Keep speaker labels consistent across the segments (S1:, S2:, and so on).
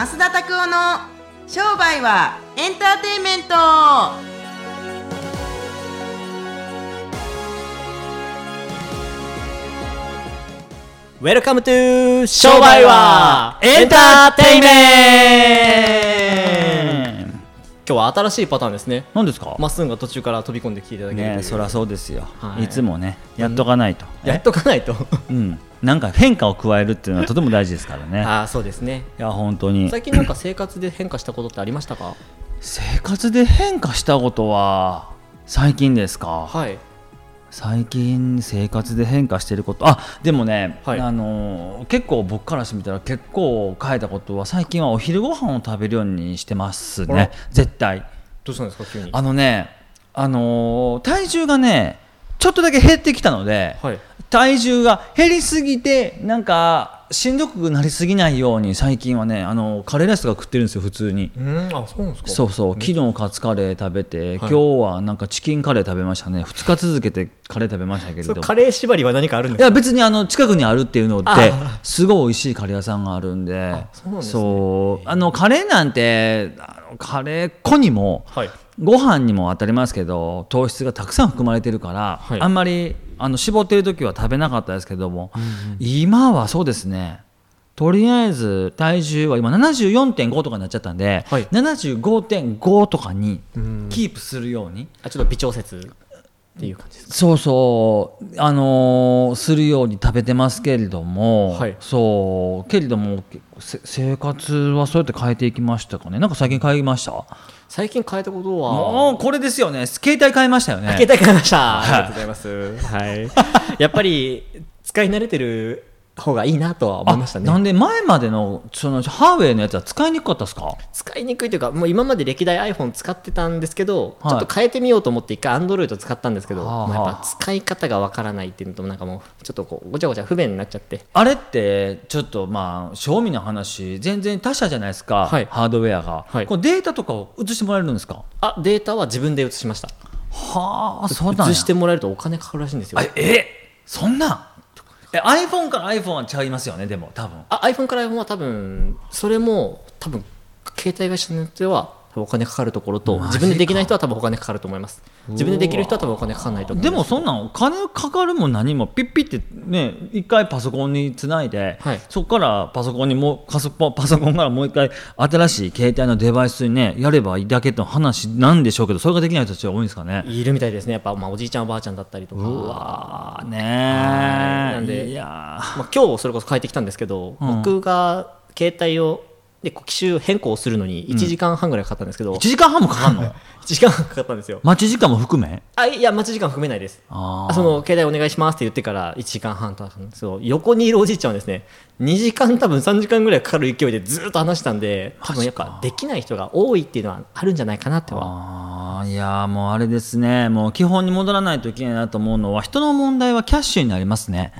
S1: 増田拓夫の商売はエンターテインメント。
S2: Welcome to 商売はエンターテイメント今日は新しいパターンですね。
S3: 何ですか？
S2: まっすんが途中から飛び込んできていただける
S3: ねそりゃそうですよ、
S2: はい。
S3: い、つもねやっとかないと、
S2: やっとかないと。
S3: うん。なんか変化を加えるっていうのはとても大事ですからね。
S2: ああそうですね。
S3: いや本当に。
S2: 最近なんか生活で変化したことってありましたか
S3: 生活で変化したことは最近ですか
S2: はい
S3: 最近生活で変化してること。あでもね、
S2: はい。
S3: あのー結構僕からしてみたら結構変えたことは最近はお昼ご飯を食べるようにしてますね。絶対。
S2: どうしたんですか急に。
S3: あのねあのー体重がねちょっとだけ減ってきたので、
S2: はい。
S3: 体重が減りすぎてなんかしんどくなりすぎないように最近はねあのカレーライスが食ってるんですよ普通に。
S2: うんあそうなんですか？
S3: そうそう。昨日カツカレー食べて、今日はなんかチキンカレー食べましたね。2日続けてカレー食べましたけれど。
S2: カレー縛りは何かあるんで
S3: いや
S2: すか
S3: 別にあの近くにあるっていうのって
S2: あ。
S3: すごい美味しいカレー屋さんがあるんで。
S2: そう。
S3: あのカレーなんてあのカレー粉にも
S2: はい。
S3: ご飯にも当たりますけど糖質がたくさん含まれてるから、
S2: はい。
S3: あんまりあの絞ってる時は食べなかったですけども、今はそうですね。とりあえず体重は今74.5とかになっちゃったんで、
S2: はい。
S3: 75.5とかに
S2: うん。
S3: キープするように、
S2: あちょっと微調節っていう感じですか？
S3: そうそう。あのーするように食べてますけれども、
S2: はい。
S3: そう。けれどもせ生活はそうやって変えていきましたかね。なんか最近変えました？
S2: 最近変えたことは
S3: もうこれですよね携帯変えましたよね
S2: 携帯買いました。ありがとうございます。はい。やっぱり使い慣れてる方がいいなとは思いましたね。
S3: あなんで前までのそのハーウェイのやつは使いにくかったですか？
S2: 使いにくいというか、もう今まで歴代 iPhone 使ってたんですけど、
S3: はい。
S2: ちょっと変えてみようと思って一回 Android 使ったんですけど、
S3: はあはあ。
S2: やっぱ使い方がわからないっていうのと、なんかもうちょっとこうごちゃごちゃ不便になっちゃって。
S3: あれってちょっとまあ賞味の話全然他社じゃないですか、
S2: はい。
S3: ハードウェアが、
S2: はい。
S3: こうデータとかを移してもらえるんですか？
S2: あ、データは自分で移しました。
S3: はあそうなんや。
S2: 移してもらえるとお金かかるらしいんですよ。
S3: あ。えそんなん？え iPhone から iPhone は違いますよねでも多分。
S2: あ iPhone から iPhone は多分、それも多分、携帯会社によっては、お金かかるところと自分でできない人は多分お金かかると思います。自分でできる人は多分お金かかんないと思います。
S3: でもそんなんお金かかるも何もピッピってね一回パソコンにつないで、
S2: はい。
S3: そこからパソコンにもうパソパソコンからもう一回新しい携帯のデバイスにねやればいいだけの話なんでしょうけどそれができない人たちは多いんですかね。
S2: いるみたいですね。やっぱ、まあ、おじいちゃんおばあちゃんだったりとか。
S3: うわーね
S2: はい。なんで
S3: いやー。
S2: まあ、今日それこそ帰ってきたんですけど、
S3: うん。
S2: 僕が携帯をで機種変更するのに1時間半ぐらいかかったんですけど、
S3: 1時間半もかかんの
S2: ？1 時間半かかったんですよ。
S3: 待ち時間も含め？
S2: あいや待ち時間含めないです。
S3: あー。
S2: あその携帯お願いしますって言ってから1時間半とかなんですけど横にいるおじいちゃんはですね2時間多分3時間ぐらいかかる勢いでずっと話したんで多分やっぱできない人が多いっていうのはあるんじゃないかなっては。
S3: あーいやーもうあれですね。もう基本に戻らないといけないなと思うのは人の問題はキャッシュになりますね。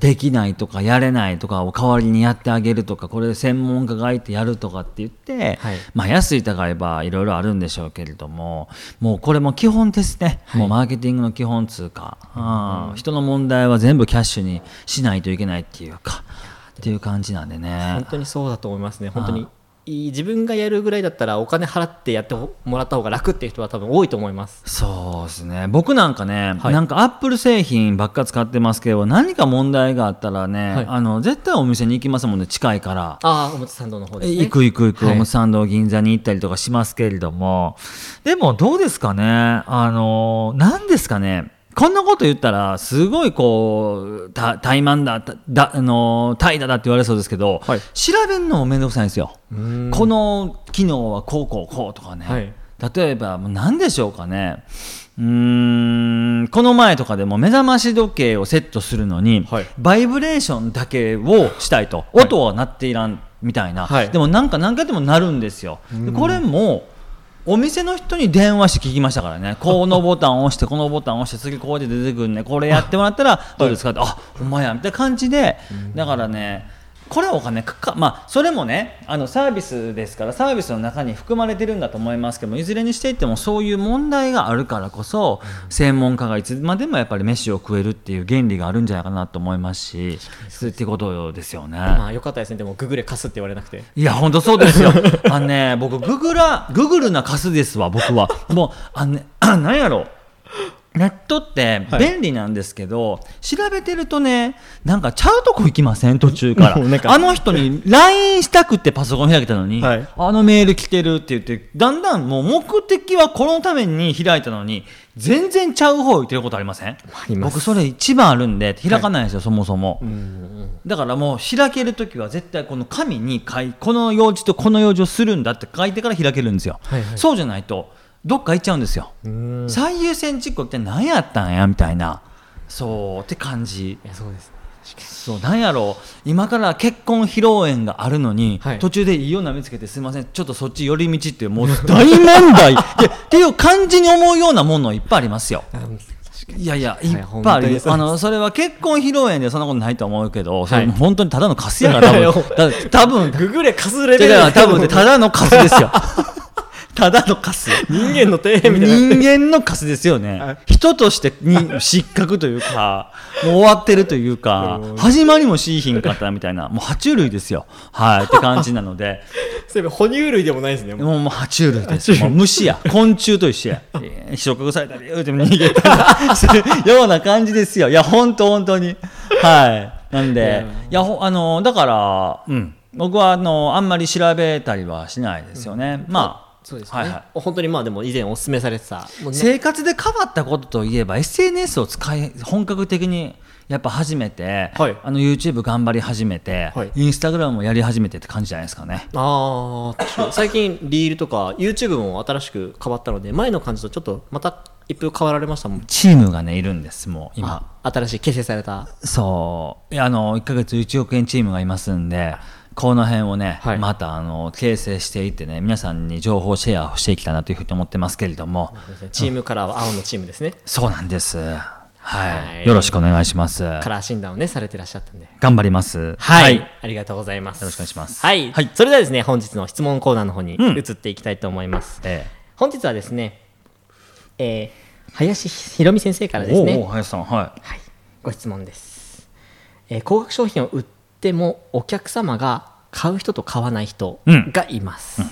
S3: できないとかやれないとかを代わりにやってあげるとかこれ専門家がいてやるとかって言って、
S2: はい。
S3: まあ安い高いばいろいろあるんでしょうけれどももうこれも基本ですね、もうマーケティングの基本通貨、うん人の問題は全部キャッシュにしないといけないっていうかっていう感じなんでね。
S2: 本当にそうだと思いますね。本当にいい自分がやるぐらいだったらお金払ってやってもらった方が楽っていう人は多分多いと思います。
S3: そうですね。僕なんかね、
S2: はい。
S3: なんかアップル製品ばっか使ってますけど何か問題があったらね、
S2: はい。
S3: あの絶対お店に行きますもんね。近いから。
S2: ああおむつ参道の方ですね。
S3: 行く行く行く、
S2: はい。
S3: おむつ参道銀座に行ったりとかしますけれども。でもどうですかね。あの何ですかねこんなこと言ったらすごいこうた怠慢だただあの怠惰だって言われそうですけど、
S2: はい。
S3: 調べるのも面倒くさいんですよ。この機能はこうこうこうとかね、
S2: はい。
S3: 例えばもう何でしょうかね。うーんこの前とかでも目覚まし時計をセットするのに、
S2: はい。
S3: バイブレーションだけをしたいと。音は鳴っていらんみたいな、
S2: はい。
S3: でもなんか何回でも鳴るんですよ。でこれもお店の人に電話して聞きましたからね。このボタンを押してこのボタンを押して次こうで出てくるねこれやってもらったらどうですか？って、あほんまや。みたいな感じで。だからねこれはお金かかまあそれもねあのサービスですからサービスの中に含まれてるんだと思いますけどもいずれにしていってもそういう問題があるからこそ、専門家がいつまでもやっぱり飯を食えるっていう原理があるんじゃないかなと思いますしそうってことですよね。
S2: まあよかったですねでもググレ貸すって言われなくて
S3: いや、本当そうですよ。あのね、僕、ググラ、ググルなカスですわ、僕は。もう、あのね、なんやろ。ネットって
S2: はい。
S3: 便利なんですけど、調べてるとね、なんかちゃうとこ行きません？途中から。あの人に LINE したくってパソコン開けたのに、
S2: はい。
S3: あのメール来てるって言って、だんだんもう目的はこのために開いたのに、全然ちゃう方行ってることありません？僕それ一番あるんで、開かないんですよ、そもそも。
S2: うんうん
S3: だからもう開けるときは絶対この紙に書いこの用事とこの用事をするんだって書いてから開けるんですよ、
S2: はいはい。
S3: そうじゃないとどっか行っちゃうんですよ、
S2: うん。
S3: 最優先事項って何やったんやみたいな。そうって感じ。
S2: そうです。
S3: そうなんやろ。う今から結婚披露宴があるのに、
S2: はい。
S3: 途中でいいような見つけてすいませんちょっとそっち寄り道ってもう大問題。でっていう感じに思うようなものいっぱいありますよ。いやいや、いっぱいある、
S2: そう
S3: あのそれは結婚披露宴でそんなことないと思うけど、それ
S2: はい
S3: 本当にただのカスやから、多分。だ多分
S2: ググレ貸すレベル
S3: 多分ねただのカスですよ。ただのカス。
S2: 人間の底辺みたいな
S3: 人間のカスですよね、
S2: はい
S3: 人としてに失格というか、もう終わってるというか、始まりもしいひんかったみたいな、もう爬虫類ですよ、はい、って感じなので、
S2: そういえば哺乳類でもないですねもう
S3: もう爬虫類です。もう虫や、昆虫と一緒や。えー触覚されたり、言うても逃げたりするような感じですよ。いや、本当本当に。はい。なんで、いや、ほあの、だから、うん。僕は、あの、あんまり調べたりはしないですよね。まあ、
S2: そうですね、
S3: はいはい。
S2: 本当にまあでも以前お勧めされてた。ね。
S3: 生活で変わったことといえば SNS を使い本格的にやっぱ始めて、
S2: はい。
S3: あの YouTube 頑張り始めて、
S2: はい。
S3: インスタグラムもやり始めてって感じじゃないですかね。
S2: ああ最近リールとか YouTube も新しく変わったので前の感じとちょっとまた一風変わられましたもん。
S3: チームがねいるんですもう今。
S2: あ新しい結成された。
S3: そう。あの1ヶ月1億円チームがいますんでこの辺をね、
S2: はい。
S3: またあの形成していってね皆さんに情報シェアをしていきたいなというふうに思ってますけれども。
S2: チームカラーは青のチームですね。
S3: そうなんです。はい、
S2: はい。
S3: よろしくお願いします。
S2: カラー診断をねされてらっしゃったんで。
S3: 頑張ります。
S2: はい、ありがとうございます。
S3: よろしくお願いします。
S2: はい、
S3: はい。
S2: それではですね本日の質問コーナーの方に
S3: うん。
S2: 移っていきたいと思います、
S3: え
S2: 本日はですね、えー、林博美先生から
S3: え
S2: ですね。
S3: おお林さんは
S2: はい、ご質問です、えー高額商品を売ってもお客様が買う人と買わない人
S3: うん。
S2: がいます、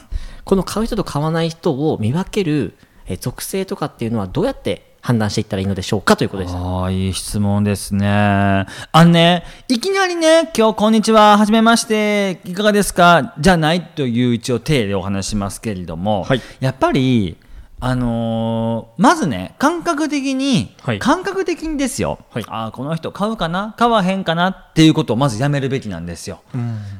S2: この買う人と買わない人を見分ける、えー属性とかっていうのはどうやって判断していったらいいのでしょうかということです。
S3: ああ、いい質問ですね。あのね、いきなりね、今日こんにちは、はじめまして、いかがですか？じゃないという一応体でお話しますけれども、
S2: はい。
S3: やっぱり、あのーまずね、感覚的に、
S2: はい。
S3: 感覚的にですよ、
S2: はい。
S3: ああ、この人買うかな？買わへんかな？っていうことをまずやめるべきなんですよ。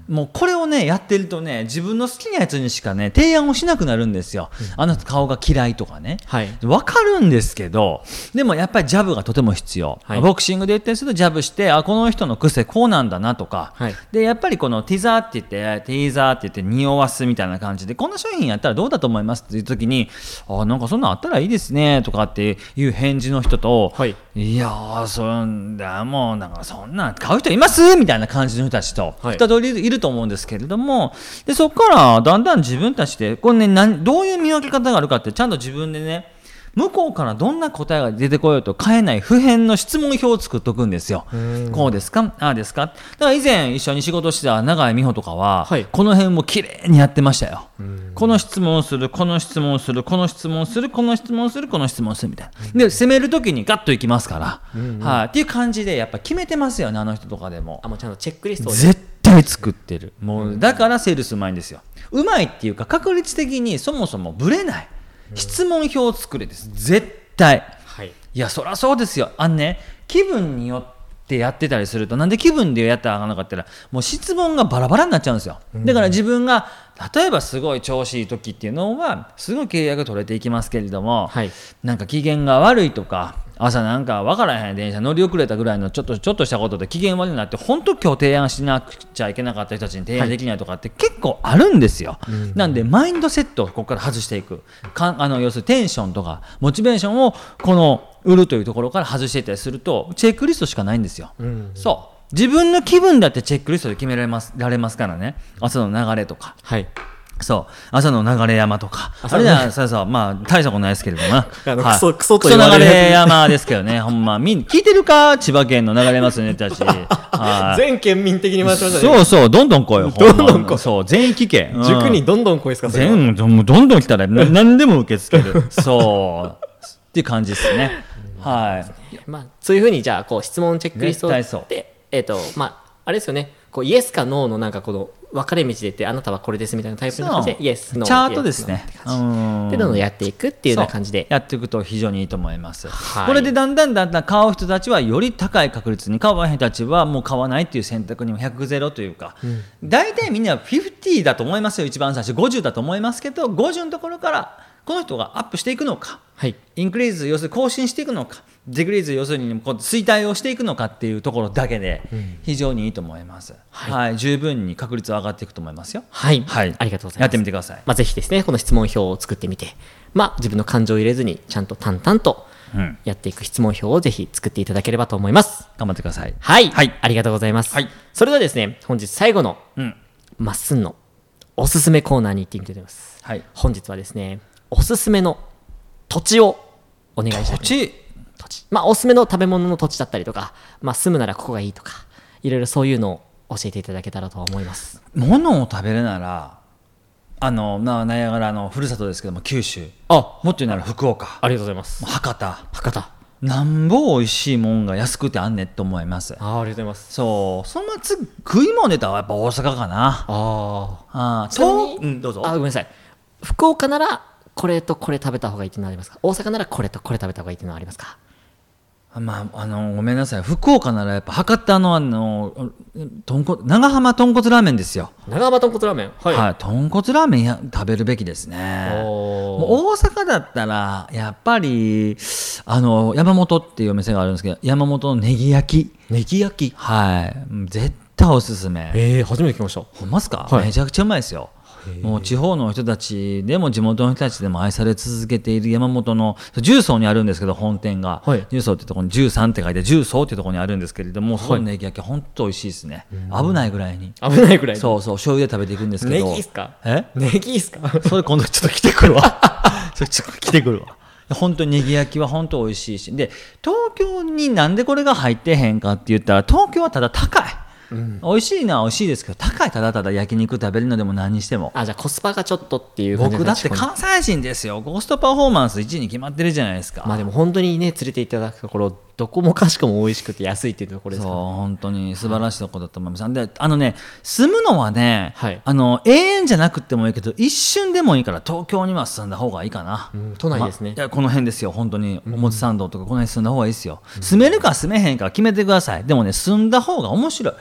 S3: もうこれをねやってるとね自分の好きなやつにしかね提案をしなくなるんですよ、あの人顔が嫌いとかね、
S2: はい。
S3: わかるんですけどでもやっぱりジャブがとても必要、
S2: はい。
S3: ボクシングで言ったりするとジャブしてあこの人の癖こうなんだなとか、
S2: はい。
S3: でやっぱりこのティザーって言ってティザーって言って匂わすみたいな感じでこんな商品やったらどうだと思いますっていう時にあなんかそんなんあったらいいですねとかっていう返事の人と、
S2: はい。
S3: いやーそんだもうなんかそんなん買う人います？みたいな感じの人たちと
S2: は
S3: 通りいると思うんですけれどもでそこからだんだん自分たちでこれ、ね、なんどういう見分け方があるかってちゃんと自分でね向こうからどんな答えが出てこようと変えない普遍の質問表を作っておくんですよ。こうですか？ああですか？だから以前一緒に仕事してた永井美穂とかは、
S2: はい。
S3: この辺も綺麗にやってましたよ。この質問をする、この質問をする、この質問をする、この質問をする、この質問をするみたいな。で、攻めるときにガッといきますから、はい、っていう感じでやっぱ決めてますよね、あの人とかでも。
S2: あ。もうちゃんとチェックリストを
S3: 絶対作ってる。もう、だからセールスうまいんですよ。うまいっていうか、確率的にそもそもブレない。質問表を作れです。絶対。
S2: はい
S3: いや、そりゃそうですよ。あのね、気分によってやってたりすると、なんで気分でやったらあかんなかったら、もう質問がバラバラになっちゃうんですよ。だから自分が、例えばすごい調子いい時っていうのは、すごい契約取れていきますけれども、
S2: はい
S3: なんか機嫌が悪いとか、朝なんか分からへん電車乗り遅れたぐらいのちょっとちょっとしたことで機嫌悪くなって本当今日提案しなくちゃいけなかった人たちに提案できないとかって結構あるんですよ、なんでマインドセットをここから外していく。かんあの要するにテンションとかモチベーションをこの売るというところから外していったりするとチェックリストしかないんですよ、そう。自分の気分だってチェックリストで決められますられますからね。朝の流れとか。
S2: はい
S3: そう。朝の流れ山とか。あれじゃそうそう。まあ大したことないですけれどもな。
S2: クソクソと
S3: 流
S2: 言われ
S3: 山ですけどね。ほんま。みん聞いてるか？千葉県の流れますねたち はい。
S2: 全県民的に回しましたね。
S3: そうそう。どんどん来いよ
S2: どんどん来
S3: そう。全員聞けうん。
S2: 塾にどんどん声ですか？
S3: 全どんどん来たらな何でも受け付ける。そう。っていう感じですね。はい。
S2: まあ、そういうふうにじゃあこう質問チェックリストで、えっとまあ、あれですよね。こうイエスかノーのなんかこの分かれ道で言ってあなたはこれですみたいなタイプの感じでイエスノー
S3: チャートですね。
S2: でどん。どんやっていくっていうような感じで。
S3: やっていくと非常にいいと思います、
S2: はい。
S3: これでだんだんだんだん買う人たちはより高い確率に買わへん人たちはもう買わないっていう選択にも100ゼロというか、大体みんな50だと思いますよ一番最初。50だと思いますけど50のところからこの人がアップしていくのか
S2: はい。
S3: インクリーズ要するに更新していくのかデクリーズ要するにこう衰退をしていくのかっていうところだけで非常にいいと思います、はい。十分に確率は上がっていくと思いますよ。
S2: はい、
S3: はい。
S2: ありがとうございます。
S3: やってみてください。
S2: まあ、ぜひですねこの質問票を作ってみて、まあ、自分の感情を入れずにちゃんと淡々と
S3: うん。
S2: やっていく質問票をぜひ作っていただければと思います。
S3: 頑張ってください。
S2: はい、
S3: はい。
S2: ありがとうございます、
S3: はい。
S2: それではですね本日最後の
S3: うん。
S2: まっすんのおすすめコーナーに行ってみたいと思います。
S3: はい。
S2: 本日はですねおすすめの土地をお願いしたい。
S3: 土地？
S2: 土地。まあおすすめの食べ物の土地だったりとか、まあ、住むならここがいいとかいろいろそういうのを教えていただけたらと思います。
S3: 物を食べるならあのなナイアガラのふるさとですけども九州。
S2: あ
S3: もっと言うなら福岡。
S2: ありがとうございます。
S3: 博多。
S2: 博多。
S3: なんぼ美味しいもんが安くてあんねんと思います。
S2: あありがとうございます。
S3: そう。その次食い物で言ったらやっぱ大阪かな。
S2: あ
S3: あ
S2: ちなみに
S3: とうんどうぞ。
S2: あごめんなさい。福岡ならこれとこれ食べた方がいいっていうのはありますか？大阪ならこれとこれ食べた方がいいっていうのはありますか？
S3: まあ、あのごめんなさい。福岡ならやっぱ博多のあの豚骨長浜豚骨ラーメンですよ。
S2: 長浜豚骨ラーメン？は
S3: はい、豚骨ラーメンや食べるべきですね。もう大阪だったらやっぱりあの山本っていうお店があるんですけど山本のネギ焼き。
S2: ネギ焼き？
S3: はい。絶対おすすめ。
S2: ええ初めて聞きました。
S3: ほんまっすか、
S2: はい。
S3: めちゃくちゃうまいですよもう地方の人たちでも地元の人たちでも愛され続けている山本の重曹にあるんですけど本店が、
S2: はい。
S3: 重曹ってところに13って書いて重曹ってところにあるんですけれども、そのネギ焼き本当美味しいですね。危ないぐらいに。
S2: 危ないぐらい
S3: そうそう醤油で食べていくんですけ
S2: ネ
S3: ど
S2: ギっすか？
S3: え？
S2: ネギっすか？
S3: それ今度ちょっと来てくるわ。それちょっと来てくるわ。本当にネギ焼きは本当美味しいし。で東京になんでこれが入ってへんかって言ったら東京はただ高い、美味しいのは美味しいですけど高いただただ焼肉食べるのでも何にしても。
S2: あじゃあコスパがちょっとっていう感じ
S3: 僕だって
S2: か
S3: 関西人ですよ。コストパフォーマンス1位に決まってるじゃないですか、
S2: まあでも本当にね連れていただくところどこもかしこも美味しくて安いっていうところです
S3: そう
S2: か。ら
S3: 本当に素晴らしいところだと思います、であのね住むのはね、
S2: はい。
S3: あの永遠じゃなくてもいいけど一瞬でもいいから東京には住んだ方がいいかな、
S2: うん都内ですね。
S3: まいやこの辺ですよ本当に。表参道とかこの辺住んだ方がいいですよ、住めるか住めへんか決めてください。でもね住んだ方が面白い、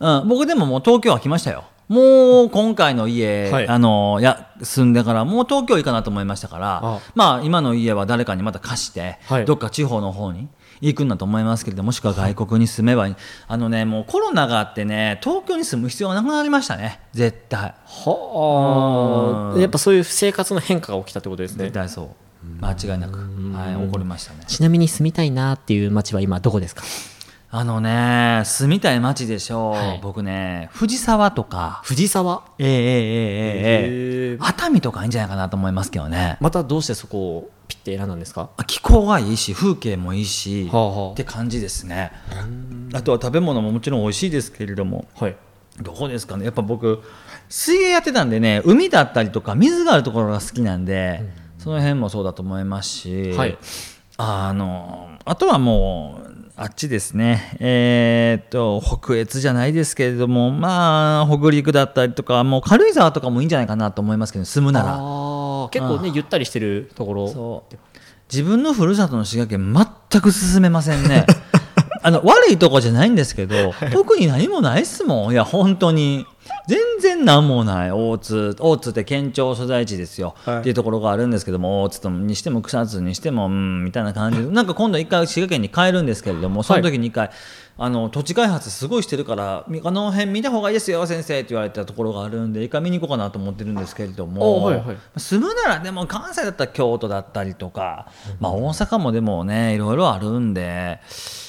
S3: うん、僕でももう東京は来ましたよ。もう今回の家、
S2: はい。
S3: あのや住んでからもう東京いいかなと思いましたから
S2: あ
S3: まあ今の家は誰かにまた貸して、
S2: はい。
S3: どっか地方の方に行くんだと思いますけれどもしくは外国に住めばいい、あのねもうコロナがあってね東京に住む必要がなくなりましたね。絶対。うん。
S2: はあやっぱそういう生活の変化が起きたってことですね。
S3: 絶対そう。間違いなく、はい、起こりましたね。
S2: ちなみに住みたいなっていう街は今どこですか？
S3: あのね住みたい街でしょう、
S2: はい。
S3: 僕ね藤沢とか。
S2: 藤沢？
S3: えええええええ熱海とかいいんじゃないかなと思いますけどね。
S2: またどうしてそこをピッて選んだんですか？
S3: 気候がいいし風景もいいし、
S2: はあはあ。
S3: って感じですね。あとは食べ物ももちろん美味しいですけれども。
S2: はい。
S3: どこですかね？やっぱ僕水泳やってたんでね海だったりとか水があるところが好きなんで、その辺もそうだと思いますし、
S2: はい。
S3: あのあとはもうあっちですね。えーっと北越じゃないですけれどもまあ北陸だったりとかもう軽井沢とかもいいんじゃないかなと思いますけど住むなら。
S2: 結構ねゆったりしてるところ。
S3: そう。自分のふるさとの滋賀県全く進めませんね。あの悪いとこじゃないんですけど、特に何もないっすもん。いや本当に全然何もない。大津大津って県庁所在地ですよ、
S2: はい。
S3: っていうところがあるんですけども大津とにしても草津にしてもうんみたいな感じで。なんか今度一回滋賀県に帰るんですけれどもその時に一回、あの土地開発すごいしてるからみあの辺見た方がいいですよ先生って言われたところがあるんで一回見に行こうかなと思ってるんですけれども、
S2: おはいはい。
S3: 住むならでも関西だったら京都だったりとか、まあ、大阪もでもねいろいろあるんでうん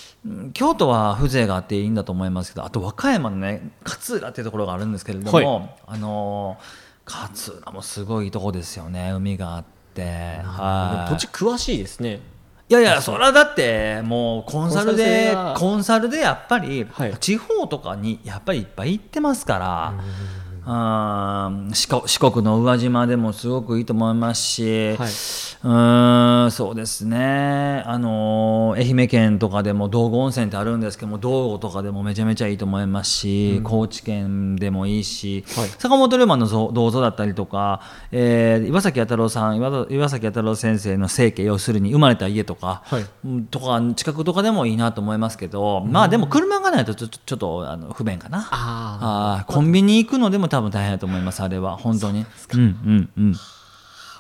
S3: 京都は風情があっていいんだと思いますけどあと和歌山のね勝浦っていうところがあるんですけれども、
S2: はい。
S3: あのー勝浦もすごいとこですよね海があって、はい。
S2: 土地詳しいですね。
S3: いやいやそれはだってもうコンサルで
S2: コンサル
S3: でやっぱり
S2: はい。
S3: 地方とかにやっぱりいっぱい行ってますから、うん。四国四国の宇和島でもすごくいいと思いますし、
S2: はい。
S3: うんそうですね。あの愛媛県とかでも道後温泉ってあるんですけども道後とかでもめちゃめちゃいいと思いますし、高知県でもいいし、
S2: はい。
S3: 坂本龍馬の銅銅像だったりとか、えー岩崎弥太郎さん岩岩崎弥太郎先生の生家要するに生まれた家とか、
S2: はい。
S3: うんとか近くとかでもいいなと思いますけど、まあでも車がないとちょちょちょっとあの不便かな。
S2: あ
S3: あーコンビニ行くのでも多分大変だと思いますあれは。本当に。うんうんうん。
S2: あ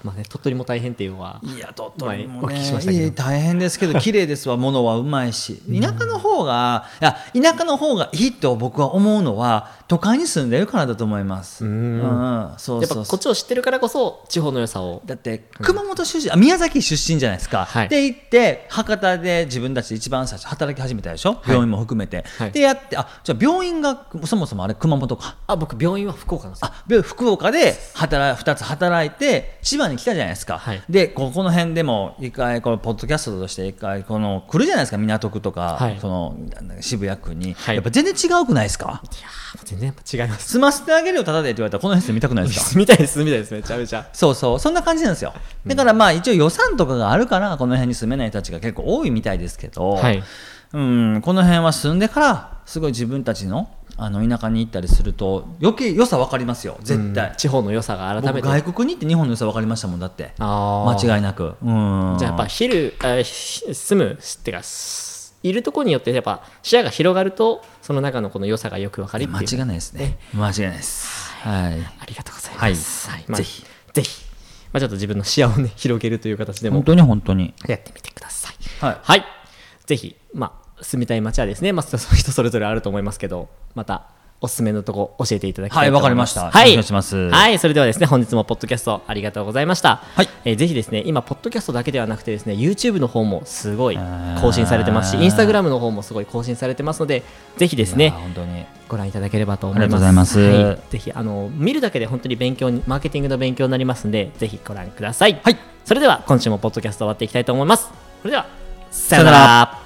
S2: まあね鳥取も大変っていうのはい
S3: や鳥
S2: 取もね
S3: し大変ですけど綺麗ですわ物はうまいし。田舎の方がいや田舎の方がいいと僕は思うのは都会に住んでるからだと思います。うん。ん。そう
S2: やっぱこっちを知ってるからこそ地方の良さを。
S3: だって熊本出身、あ宮崎出身じゃないですか、
S2: はい。
S3: で行って博多で自分たちで一番最初働き始めたでしょ、病院も含めて、
S2: はい。
S3: でやってあじゃあ病院がそもそもあれ熊本か。
S2: あ僕病院は福岡なんですよ。
S3: あで福岡で働2つ働いて千葉に来たじゃないですか、
S2: はい。
S3: でここの辺でも一回このポッドキャストとして一回この来るじゃないですか。港区とか、
S2: はい。
S3: その渋谷区に、
S2: はい。
S3: やっぱ全然違うくないですか？
S2: いやー全然やっぱ違います。
S3: 住ませてあげるよただでって言われたらこの辺住みたくないですか？
S2: 住みたいです住みたいですめちゃめちゃ。
S3: そうそうそんな感じなんですよ。だからまあ一応予算とかがあるからこの辺に住めない人たちが結構多いみたいですけど、
S2: はい。
S3: うん、この辺は住んでからすごい自分たちのあの田舎に行ったりすると余計良さ分かりますよ絶対、
S2: 地方の良さが改めて。
S3: 僕外国に行って日本の良さ分かりましたもんだって。間違いなく。うん。
S2: じゃあやっぱ昼住むってかすいるところによってやっぱ視野が広がるとその中のこの良さがよく分かり
S3: 間違いないですね。間違いないです。はい。
S2: ありがとうございます、
S3: はい。
S2: まあ
S3: ぜひ。
S2: ぜひ、まあ、ちょっと自分の視野をね広げるという形でも
S3: 本当に本当に。
S2: やってみてください。
S3: はい。
S2: はい。ぜひまあ住みたい街はですね、まあ、そ人それぞれあると思いますけどまたおすすめのとこ教えていただきたいと思います。
S3: はいわかりました。よろしくお願いします。
S2: はいそれではですね本日もポッドキャストありがとうございました、
S3: はい。
S2: えーぜひですね今ポッドキャストだけではなくてですね YouTube の方もすごい更新されてますし Instagram の方もすごい更新されてますのでぜひですね
S3: 本当に。
S2: ご覧いただければと思います。
S3: ありがとうございます。
S2: はい。ぜひあの見るだけで本当に勉強にマーケティングの勉強になりますので、ぜひご覧ください。
S3: はい。
S2: それでは今週もポッドキャスト終わっていきたいと思います。それではさ
S3: さよなら